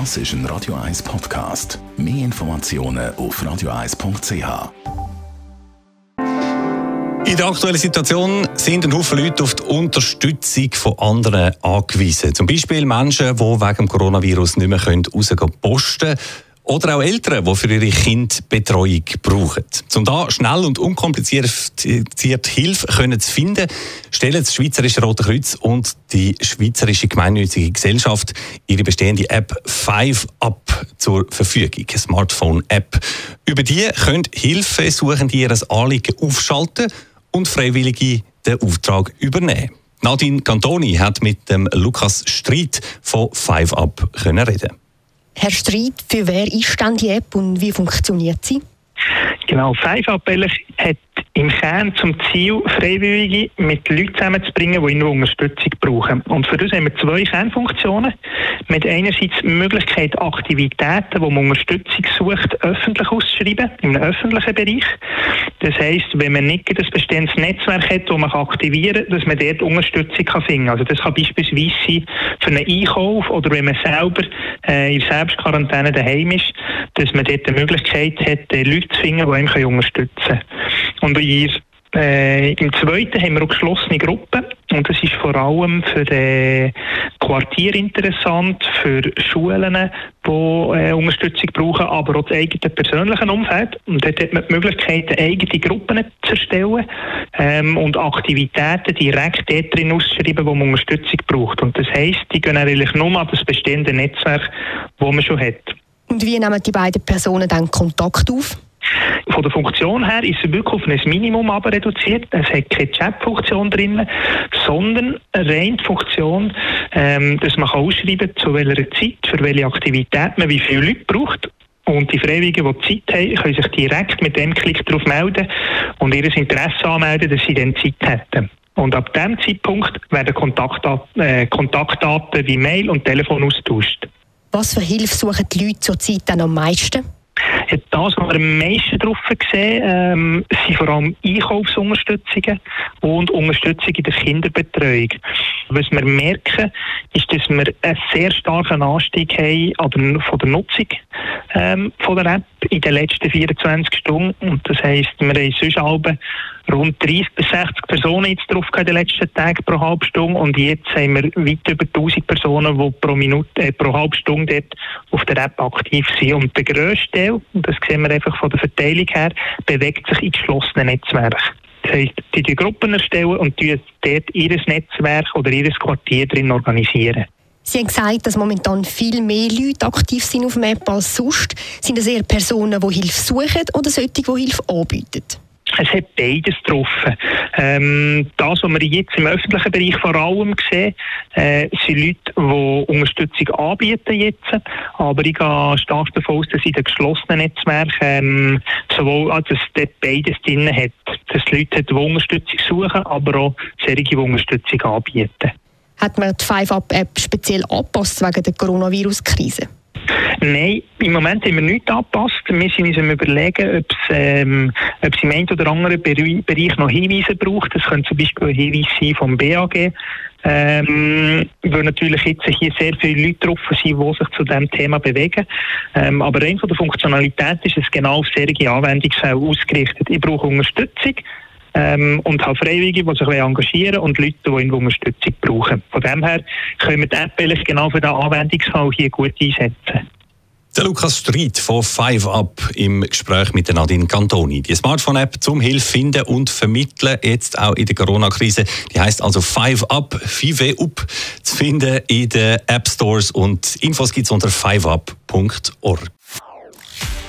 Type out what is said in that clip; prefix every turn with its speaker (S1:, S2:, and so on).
S1: Das ist ein Radio 1 Podcast. Mehr Informationen auf radio1.ch.
S2: In der aktuellen Situation sind ein Haufen Leute auf die Unterstützung von anderen angewiesen. Zum Beispiel Menschen, die wegen dem Coronavirus nicht mehr rausgehen posten oder auch Eltern, die für ihre Kinder Betreuung brauchen. Um da schnell und unkompliziert Hilfe können zu finden, stellen das Schweizerische Rote Kreuz und die Schweizerische Gemeinnützige Gesellschaft ihre bestehende App 5up zur Verfügung, eine Smartphone-App. Über die können Hilfesuchende ihr Anliegen aufschalten und Freiwillige den Auftrag übernehmen. Nadine Cantoni hat mit dem Lukas Streit von 5up reden.
S3: Herr Streit, für wer ist denn die App und wie funktioniert sie?
S4: Genau, 5up hat im Kern zum Ziel, Freiwillige mit Leuten zusammenzubringen, die ihre Unterstützung brauchen. Und für das haben wir zwei Kernfunktionen. Mit einerseits die Möglichkeit, Aktivitäten, wo man Unterstützung sucht, öffentlich auszuschreiben, im öffentlichen Bereich. Das heisst, wenn man nicht ein bestehendes Netzwerk hat, das man aktivieren kann, dass man dort Unterstützung kann finden kann. Also das kann beispielsweise sein für einen Einkauf oder wenn man selber äh, in Selbstquarantäne daheim ist, dass man dort die Möglichkeit hat, Leute zu finden, die einem unterstützen können. Und in, äh, im zweiten haben wir auch geschlossene Gruppen. Und das ist vor allem für die Quartier interessant, für Schulen, die äh, Unterstützung brauchen, aber auch das eigene persönliche Umfeld. Und dort hat man die Möglichkeit, eigene Gruppen zu erstellen ähm, und Aktivitäten direkt dort drin auszuschreiben, wo man Unterstützung braucht. Und das heisst, die gehen eigentlich nur an das bestehende Netzwerk, das man schon hat.
S3: Und wie nehmen die beiden Personen dann Kontakt auf?
S4: Von der Funktion her ist es wirklich auf ein Minimum aber reduziert. Es hat keine Chat-Funktion drin, sondern eine reine Funktion, ähm, dass man ausschreiben kann, zu welcher Zeit, für welche Aktivität man wie viele Leute braucht. Und die Freiwilligen, die Zeit haben, können sich direkt mit dem Klick darauf melden und ihr Interesse anmelden, dass sie dann Zeit hätten. Und ab diesem Zeitpunkt werden Kontaktdaten, äh, Kontaktdaten wie Mail und Telefon austauscht.
S3: Was für Hilfe suchen die Leute zurzeit dann am meisten?
S4: Das, was wir am meisten drauf sehen, ähm, sind vor allem Einkaufsunterstützungen und Unterstützung in der Kinderbetreuung. Was wir merken, ist, dass wir einen sehr starken Anstieg haben von der Nutzung ähm, von der App in den letzten 24 Stunden. Und das heisst, wir haben sonst rund 30 bis 60 Personen jetzt drauf in den letzten Tagen pro halbe Stunde und jetzt haben wir weit über 1000 Personen, die pro Minute, äh, pro halbe Stunde dort auf der App aktiv sind. Und der grösste Teil, und das sehen wir einfach von der Verteilung her, bewegt sich in geschlossenen Netzwerken. Das heisst, die die Gruppen erstellen und dort ihr Netzwerk oder ihr Quartier drin organisieren.
S3: Sie haben gesagt, dass momentan viel mehr Leute aktiv sind auf dem App als sonst. Sind das eher Personen, die Hilfe suchen oder solche, die Hilfe anbieten?
S4: Es hat beides getroffen. Ähm, das, was wir jetzt im öffentlichen Bereich vor allem sehen, äh, sind Leute, die Unterstützung anbieten jetzt. Aber ich gehe stark davon aus, dass in den geschlossenen Netzwerken ähm, sowohl, also, dass dort beides drin hat. Dass Leute die Unterstützung suchen, aber auch solche, die Unterstützung anbieten.
S3: Hat man die 5-Up-App speziell angepasst wegen der Coronavirus-Krise?
S4: Nein, im Moment haben wir nichts angepasst. Wir sind uns am überlegen, ob es, ähm, ob es im einen oder anderen Bereich noch Hinweise braucht. Das könnte zum Beispiel ein Hinweis sein vom BAG. Ähm, weil natürlich jetzt hier sehr viele Leute drauf sind, die sich zu diesem Thema bewegen. Ähm, aber rein von der Funktionalität ist es genau auf solche Anwendungsfälle ausgerichtet. Ich brauche Unterstützung ähm, und habe Freiwillige, die sich engagieren und Leute, die Unterstützung brauchen. Von dem her können wir die App genau für diesen Anwendungsfall hier gut einsetzen.
S2: Der Lukas Streit von 5up im Gespräch mit Nadine Cantoni. Die Smartphone-App zum Hilfe finden und vermitteln, jetzt auch in der Corona-Krise. Die heißt also 5up, 5up zu finden in den App Stores und Infos gibt es unter 5up.org.